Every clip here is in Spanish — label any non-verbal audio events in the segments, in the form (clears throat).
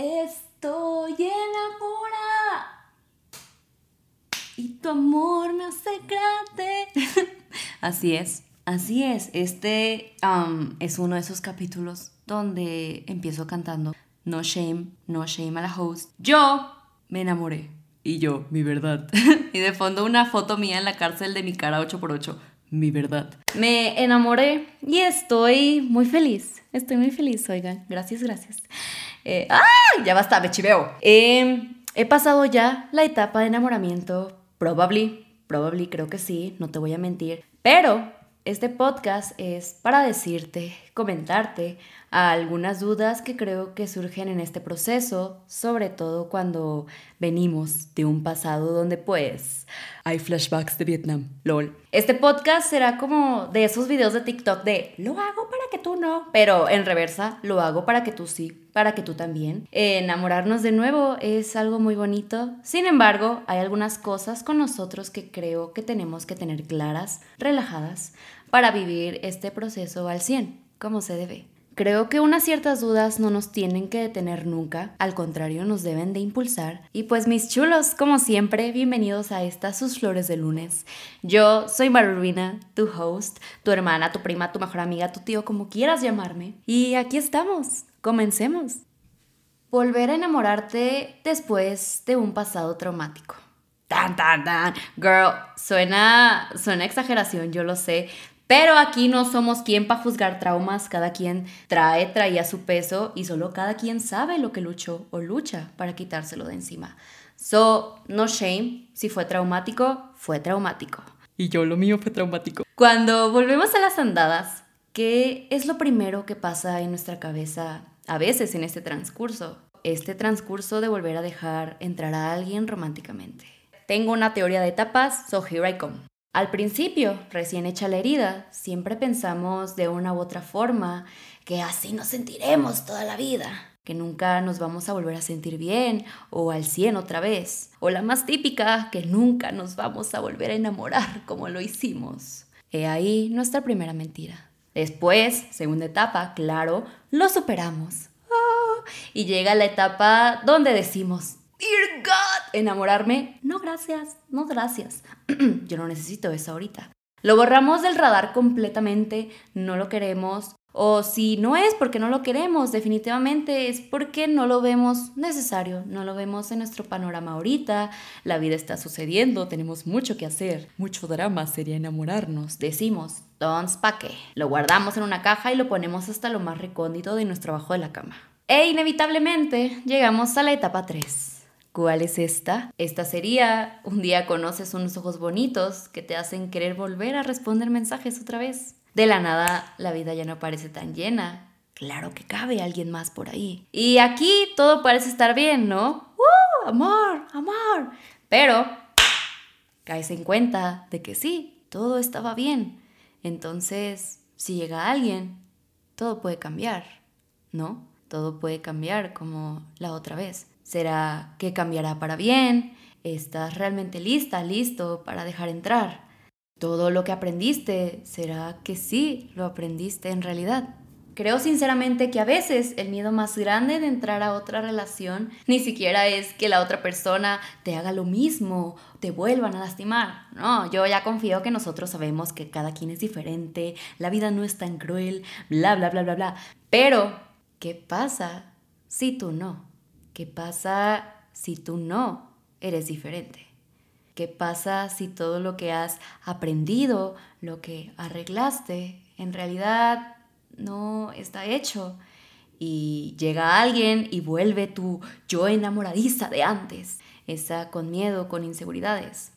Estoy enamorada y tu amor me hace grande. (laughs) así es, así es. Este es uno de esos capítulos donde empiezo cantando No shame, no shame a la host. Yo me enamoré. Y yo, mi verdad. (laughs) y de fondo una foto mía en la cárcel de mi cara 8x8 mi verdad. Me enamoré y estoy muy feliz. Estoy muy feliz, oigan. Gracias, gracias. ¡Ah! Ya basta, me chiveo. Em, he pasado ya la etapa de enamoramiento. Probably, probably, creo que sí, no te voy a mentir. Pero este podcast es para decirte, comentarte algunas dudas que creo que surgen en este proceso, sobre todo cuando venimos de un pasado donde pues hay flashbacks de Vietnam, lol. Este podcast será como de esos videos de TikTok de lo hago para que tú no, pero en reversa lo hago para que tú sí, para que tú también. Enamorarnos de nuevo es algo muy bonito, sin embargo hay algunas cosas con nosotros que creo que tenemos que tener claras, relajadas, para vivir este proceso al 100, como se debe. Creo que unas ciertas dudas no nos tienen que detener nunca, al contrario nos deben de impulsar. Y pues mis chulos, como siempre, bienvenidos a estas sus flores de lunes. Yo soy Marubina, tu host, tu hermana, tu prima, tu mejor amiga, tu tío, como quieras llamarme. Y aquí estamos, comencemos. Volver a enamorarte después de un pasado traumático. Tan, tan, tan. Girl, suena, suena exageración, yo lo sé, pero aquí no somos quien para juzgar traumas, cada quien trae, traía su peso y solo cada quien sabe lo que luchó o lucha para quitárselo de encima. So, no shame, si fue traumático, fue traumático. Y yo lo mío fue traumático. Cuando volvemos a las andadas, ¿qué es lo primero que pasa en nuestra cabeza a veces en este transcurso? Este transcurso de volver a dejar entrar a alguien románticamente. Tengo una teoría de etapas, so here I come. Al principio, recién hecha la herida, siempre pensamos de una u otra forma que así nos sentiremos toda la vida, que nunca nos vamos a volver a sentir bien o al 100 otra vez, o la más típica, que nunca nos vamos a volver a enamorar como lo hicimos. He ahí nuestra primera mentira. Después, segunda etapa, claro, lo superamos. Ah, y llega la etapa donde decimos, Dear God, enamorarme. No, gracias, no, gracias. (clears throat) Yo no necesito eso ahorita. Lo borramos del radar completamente, no lo queremos. O si no es porque no lo queremos, definitivamente es porque no lo vemos necesario, no lo vemos en nuestro panorama ahorita, la vida está sucediendo, tenemos mucho que hacer. Mucho drama sería enamorarnos. Decimos, don't pa' qué. Lo guardamos en una caja y lo ponemos hasta lo más recóndito de nuestro abajo de la cama. E inevitablemente llegamos a la etapa 3 ¿Cuál es esta? Esta sería, un día conoces unos ojos bonitos que te hacen querer volver a responder mensajes otra vez. De la nada, la vida ya no parece tan llena. Claro que cabe alguien más por ahí. Y aquí todo parece estar bien, ¿no? ¡Uh! Amor, amor. Pero caes en cuenta de que sí, todo estaba bien. Entonces, si llega alguien, todo puede cambiar, ¿no? Todo puede cambiar como la otra vez. ¿Será que cambiará para bien? ¿Estás realmente lista, listo para dejar entrar? ¿Todo lo que aprendiste, será que sí lo aprendiste en realidad? Creo sinceramente que a veces el miedo más grande de entrar a otra relación ni siquiera es que la otra persona te haga lo mismo, te vuelvan a lastimar. No, yo ya confío que nosotros sabemos que cada quien es diferente, la vida no es tan cruel, bla, bla, bla, bla, bla. Pero, ¿qué pasa si tú no? ¿Qué pasa si tú no eres diferente? ¿Qué pasa si todo lo que has aprendido, lo que arreglaste, en realidad no está hecho? Y llega alguien y vuelve tu yo enamoradiza de antes, esa con miedo, con inseguridades.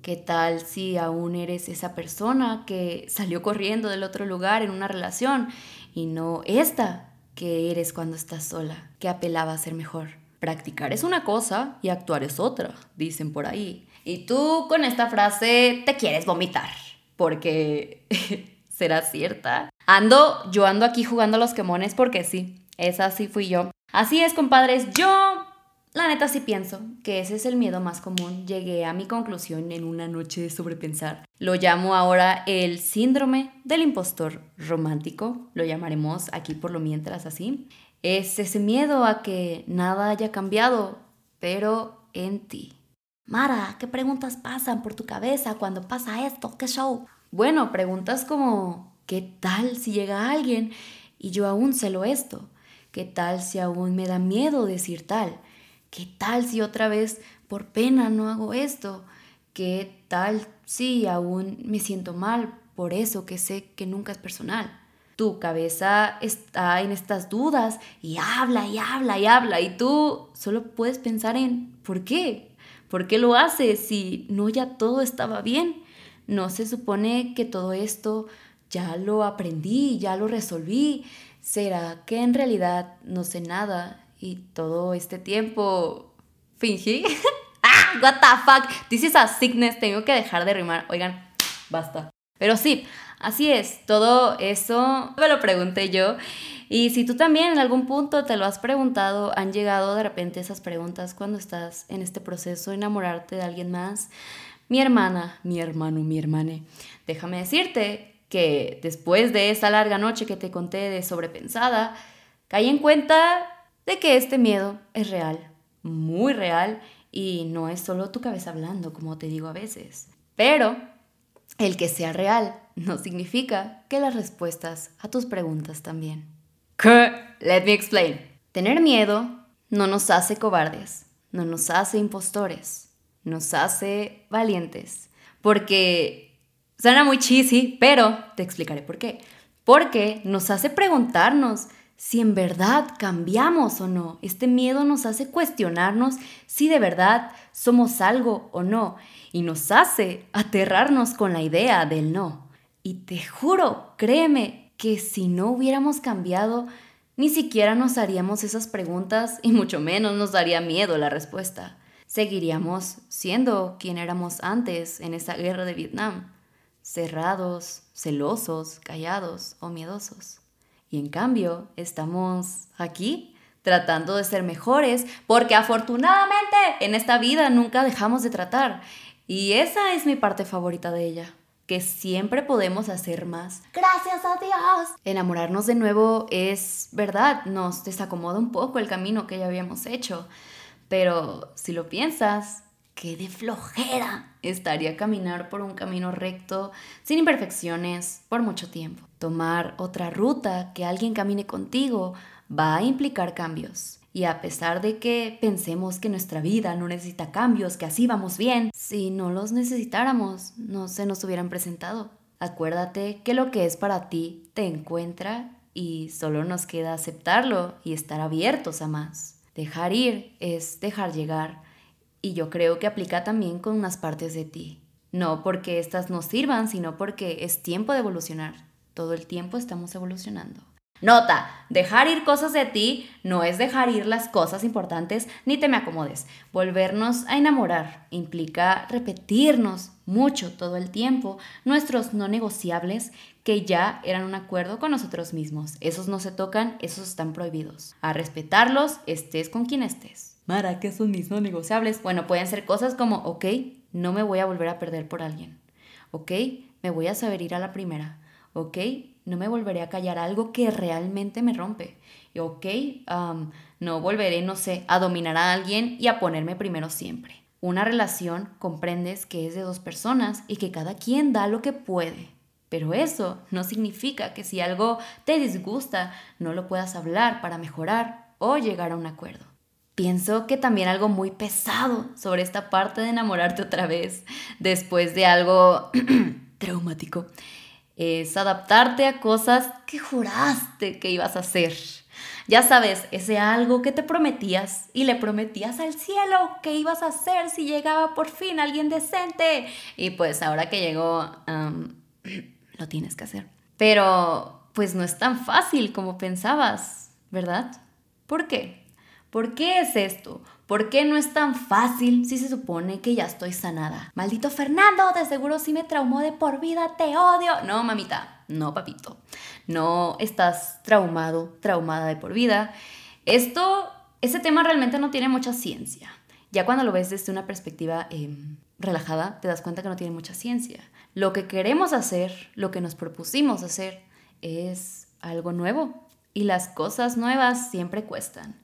¿Qué tal si aún eres esa persona que salió corriendo del otro lugar en una relación y no esta que eres cuando estás sola, que apelaba a ser mejor? Practicar es una cosa y actuar es otra, dicen por ahí. Y tú con esta frase te quieres vomitar, porque (laughs) será cierta. Ando, yo ando aquí jugando a los quemones porque sí, esa sí fui yo. Así es, compadres, yo la neta sí pienso que ese es el miedo más común. Llegué a mi conclusión en una noche de sobrepensar. Lo llamo ahora el síndrome del impostor romántico, lo llamaremos aquí por lo mientras así. Es ese miedo a que nada haya cambiado, pero en ti. Mara, ¿qué preguntas pasan por tu cabeza cuando pasa esto? ¿Qué show? Bueno, preguntas como, ¿qué tal si llega alguien y yo aún celo esto? ¿Qué tal si aún me da miedo decir tal? ¿Qué tal si otra vez por pena no hago esto? ¿Qué tal si aún me siento mal por eso que sé que nunca es personal? Tu cabeza está en estas dudas y habla y habla y habla y tú solo puedes pensar en ¿por qué? ¿Por qué lo haces si no ya todo estaba bien? ¿No se supone que todo esto ya lo aprendí, ya lo resolví? ¿Será que en realidad no sé nada y todo este tiempo fingí? (laughs) ¡Ah! What the fuck? This is a sickness. Tengo que dejar de rimar. Oigan, basta. Pero sí, así es. Todo eso me lo pregunté yo. Y si tú también en algún punto te lo has preguntado, han llegado de repente esas preguntas cuando estás en este proceso de enamorarte de alguien más. Mi hermana, mi hermano, mi hermane, déjame decirte que después de esa larga noche que te conté de sobrepensada, caí en cuenta de que este miedo es real, muy real, y no es solo tu cabeza hablando, como te digo a veces. Pero el que sea real no significa que las respuestas a tus preguntas también. Let me explain. Tener miedo no nos hace cobardes, no nos hace impostores, nos hace valientes. Porque suena muy cheesy, pero te explicaré por qué. Porque nos hace preguntarnos si en verdad cambiamos o no. Este miedo nos hace cuestionarnos si de verdad somos algo o no. Y nos hace aterrarnos con la idea del no. Y te juro, créeme, que si no hubiéramos cambiado, ni siquiera nos haríamos esas preguntas y mucho menos nos daría miedo la respuesta. Seguiríamos siendo quien éramos antes en esa guerra de Vietnam, cerrados, celosos, callados o miedosos. Y en cambio, estamos aquí tratando de ser mejores porque afortunadamente en esta vida nunca dejamos de tratar. Y esa es mi parte favorita de ella que siempre podemos hacer más. Gracias a Dios. Enamorarnos de nuevo es verdad, nos desacomoda un poco el camino que ya habíamos hecho, pero si lo piensas, qué de flojera estaría caminar por un camino recto, sin imperfecciones, por mucho tiempo. Tomar otra ruta que alguien camine contigo va a implicar cambios. Y a pesar de que pensemos que nuestra vida no necesita cambios, que así vamos bien, si no los necesitáramos, no se nos hubieran presentado. Acuérdate que lo que es para ti te encuentra y solo nos queda aceptarlo y estar abiertos a más. Dejar ir es dejar llegar y yo creo que aplica también con unas partes de ti. No porque éstas nos sirvan, sino porque es tiempo de evolucionar. Todo el tiempo estamos evolucionando. Nota, dejar ir cosas de ti no es dejar ir las cosas importantes ni te me acomodes. Volvernos a enamorar implica repetirnos mucho todo el tiempo nuestros no negociables que ya eran un acuerdo con nosotros mismos. Esos no se tocan, esos están prohibidos. A respetarlos, estés con quien estés. Mara, ¿qué son mis no negociables? Bueno, pueden ser cosas como, ok, no me voy a volver a perder por alguien. Ok, me voy a saber ir a la primera. Ok, no me volveré a callar algo que realmente me rompe. Y ok, no volveré, no sé, a dominar a alguien y a ponerme primero siempre. Una relación comprendes que es de dos personas y que cada quien da lo que puede. Pero eso no significa que si algo te disgusta no lo puedas hablar para mejorar o llegar a un acuerdo. Pienso que también algo muy pesado sobre esta parte de enamorarte otra vez después de algo (clears throat) traumático es adaptarte a cosas que juraste que ibas a hacer. Ya sabes, ese algo que te prometías y le prometías al cielo que ibas a hacer si llegaba por fin alguien decente. Y pues ahora que llegó, (clears throat) lo tienes que hacer. Pero pues no es tan fácil como pensabas, ¿verdad? ¿Por qué? ¿Por qué es esto? ¿Por qué no es tan fácil si se supone que ya estoy sanada? Maldito Fernando, de seguro sí me traumó de por vida, te odio. No, mamita, no, papito. No estás traumado, traumada de por vida. Esto, ese tema realmente no tiene mucha ciencia. Ya cuando lo ves desde una perspectiva em, relajada, te das cuenta que no tiene mucha ciencia. Lo que queremos hacer, lo que nos propusimos hacer, es algo nuevo, Y las cosas nuevas siempre cuestan.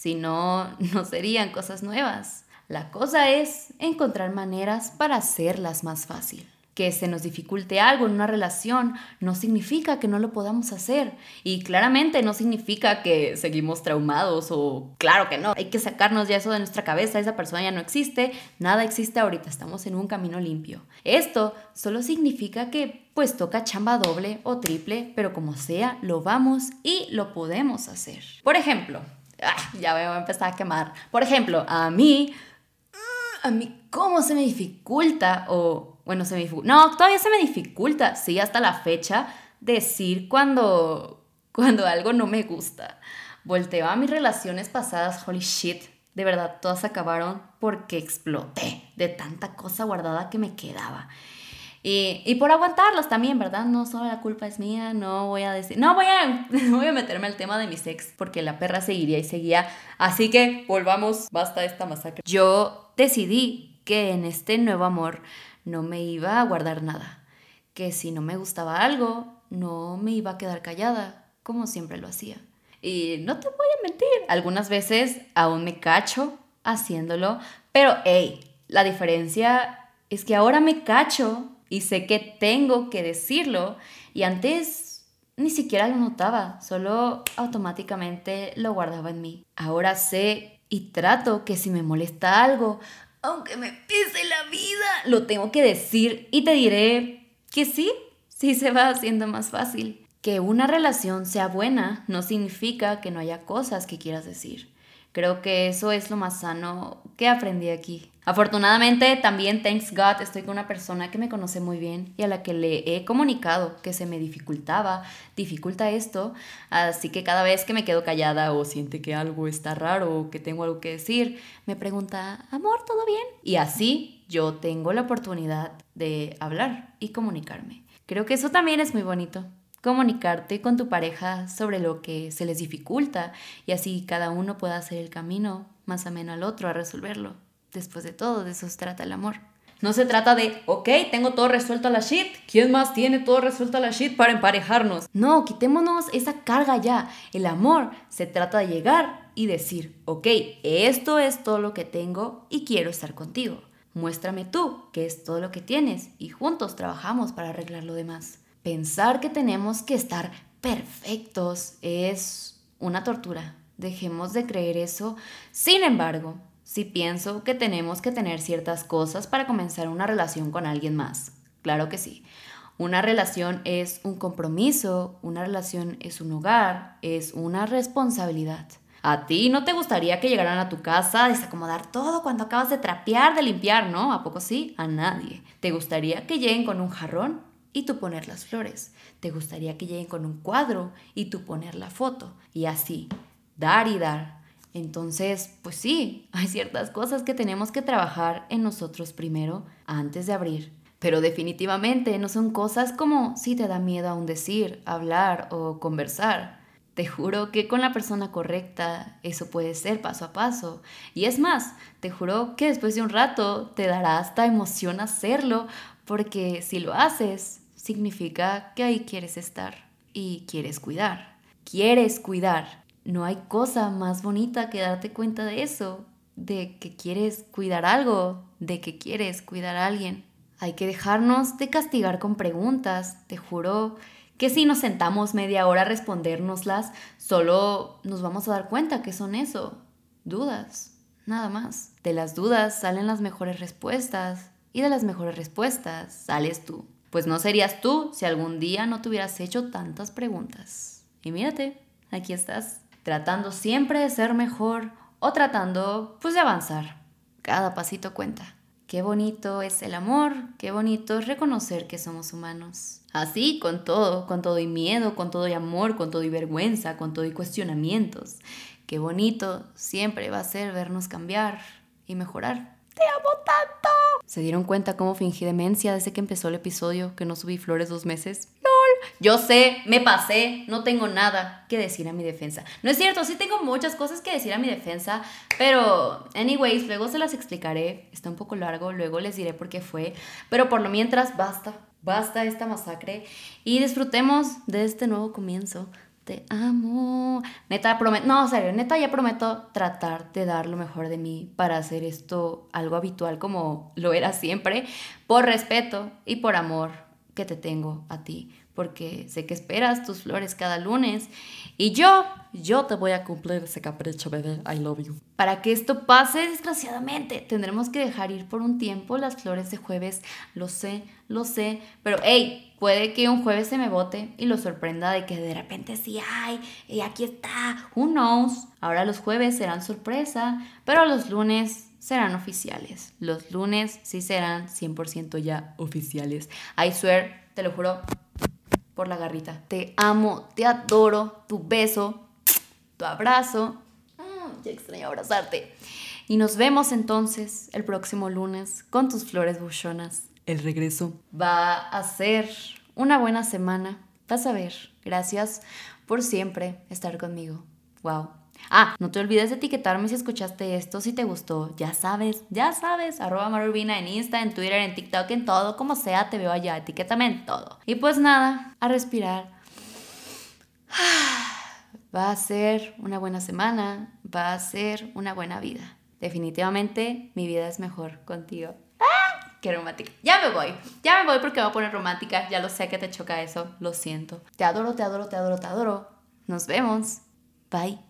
Si no, (laughs) no serían cosas nuevas. La cosa es encontrar maneras para hacerlas más fácil que se nos dificulte algo en una relación no significa que no lo podamos hacer y claramente no significa que seguimos traumados o claro que no, hay que sacarnos ya eso de nuestra cabeza, esa persona ya no existe, nada existe ahorita, estamos en un camino limpio. Esto solo significa que pues toca chamba doble o triple, pero como sea, lo vamos y lo podemos hacer. Por ejemplo, ah, ya voy a empezar a quemar. Por ejemplo, a mí, a mí, ¿cómo se me dificulta o bueno, se me dificulta. No, todavía se me dificulta, sí, hasta la fecha, decir cuando, cuando algo no me gusta. Volteo a mis relaciones pasadas, holy shit. De verdad, todas acabaron porque exploté de tanta cosa guardada que me quedaba. Y, y, por aguantarlas también, ¿verdad? No solo la culpa es mía, no voy a decir, no voy a, (laughs) voy a meterme al tema de mi ex porque la perra seguiría y seguía. Así que volvamos, basta esta masacre. Yo decidí que en este nuevo amor no me iba a guardar nada, que si no me gustaba algo, no me iba a quedar callada, como siempre lo hacía. Y no te voy a mentir, algunas veces aún me cacho haciéndolo, pero hey, la diferencia es que ahora me cacho y sé que tengo que decirlo y antes ni siquiera lo notaba, solo automáticamente lo guardaba en mí. Ahora sé y trato que si me molesta algo, aunque me pise la vida, lo tengo que decir y te diré que sí, sí se va haciendo más fácil. Que una relación sea buena no significa que no haya cosas que quieras decir. Creo que eso es lo más sano que aprendí aquí. Afortunadamente, también, thanks God, estoy con una persona que me conoce muy bien y a la que le he comunicado que se me dificultaba, dificulta esto, así que cada vez que me quedo callada o siente que algo está raro o que tengo algo que decir, me pregunta, amor, ¿todo bien? Y así yo tengo la oportunidad de hablar y comunicarme. Creo que eso también es muy bonito comunicarte con tu pareja sobre lo que se les dificulta y así cada uno pueda hacer el camino más ameno al otro a resolverlo. Después de todo, de eso se trata el amor. No se trata de, ok, tengo todo resuelto a la shit. ¿Quién más tiene todo resuelto a la shit para emparejarnos? No, quitémonos esa carga ya. El amor se trata de llegar y decir, ok, esto es todo lo que tengo y quiero estar contigo. Muéstrame tú qué es todo lo que tienes y juntos trabajamos para arreglar lo demás. Pensar que tenemos que estar perfectos es una tortura. Dejemos de creer eso. Sin embargo, si pienso que tenemos que tener ciertas cosas para comenzar una relación con alguien más. Claro que sí. Una relación es un compromiso, una relación es un hogar, es una responsabilidad. A ti no te gustaría que llegaran a tu casa a desacomodar todo cuando acabas de trapear, de limpiar, ¿no? ¿A poco sí? A nadie. ¿Te gustaría que lleguen con un jarrón? Y tú poner las flores. Te gustaría que lleguen con un cuadro y tú poner la foto. Y así, dar y dar. Entonces, pues sí, (laughs) hay ciertas cosas que tenemos que trabajar en nosotros primero antes de abrir. Pero definitivamente no son cosas como si te da miedo aún decir, hablar o conversar. Te juro que con la persona correcta eso puede ser paso a paso. Y es más, te juro que después de un rato te dará hasta emoción hacerlo, porque si lo haces, significa que ahí quieres estar y quieres cuidar. Quieres cuidar. No hay cosa más bonita que darte cuenta de eso, de que quieres cuidar algo, de que quieres cuidar a alguien. Hay que dejarnos de castigar con preguntas, te juro que si nos sentamos media hora a respondérnoslas, solo nos vamos a dar cuenta que son eso, dudas, nada más. De las dudas salen las mejores respuestas y de las mejores respuestas sales tú pues no serías tú si algún día no te hubieras hecho tantas preguntas. Y mírate, aquí estás, tratando siempre de ser mejor o tratando pues de avanzar. Cada pasito cuenta. Qué bonito es el amor, qué bonito es reconocer que somos humanos. Así, con todo, con todo y miedo, con todo y amor, con todo y vergüenza, con todo y cuestionamientos. Qué bonito siempre va a ser vernos cambiar y mejorar. Te amo tanto. ¿Se dieron cuenta cómo fingí demencia desde que empezó el episodio, que no subí flores dos meses? ¡Lol! Yo sé, me pasé, no tengo nada que decir a mi defensa. No es cierto, sí tengo muchas cosas que decir a mi defensa, pero, anyways, luego se las explicaré. Está un poco largo, luego les diré por qué fue. Pero por lo mientras, basta, basta esta masacre y disfrutemos de este nuevo comienzo te amo. Neta, prometo, no, serio, neta, ya prometo tratar de dar lo mejor de mí para hacer esto algo habitual como lo era siempre, por respeto y por amor que te tengo a ti, porque sé que esperas tus flores cada lunes y yo, yo te voy a cumplir ese capricho, bebé, I love you. Para que esto pase, desgraciadamente, tendremos que dejar ir por un tiempo las flores de jueves, lo sé, lo sé, pero hey, Puede que un jueves se me bote y lo sorprenda de que de repente sí, ay, y aquí está, who knows. Ahora los jueves serán sorpresa, pero los lunes serán oficiales. Los lunes sí serán 100% ya oficiales. I swear, te lo juro, por la garrita. Te amo, te adoro, tu beso, tu abrazo. Mm, ya extraño abrazarte. Y nos vemos entonces el próximo lunes con tus flores buchonas el regreso va a ser una buena semana. Vas a ver. Gracias por siempre estar conmigo. Wow. Ah, no te olvides de etiquetarme si escuchaste esto, si te gustó. Ya sabes, ya sabes. Arroba Marubina en Insta, en Twitter, en TikTok, en todo. Como sea, te veo allá. Etiquétame en todo. Y pues nada, a respirar. (sighs) Va a ser una buena semana. Va a ser una buena vida. Definitivamente mi vida es mejor contigo. Qué romántica. Ya me voy. Ya me voy porque voy a poner romántica. Ya lo sé que te choca eso. Lo siento. Te adoro, te adoro, te adoro, te adoro. Nos vemos. Bye.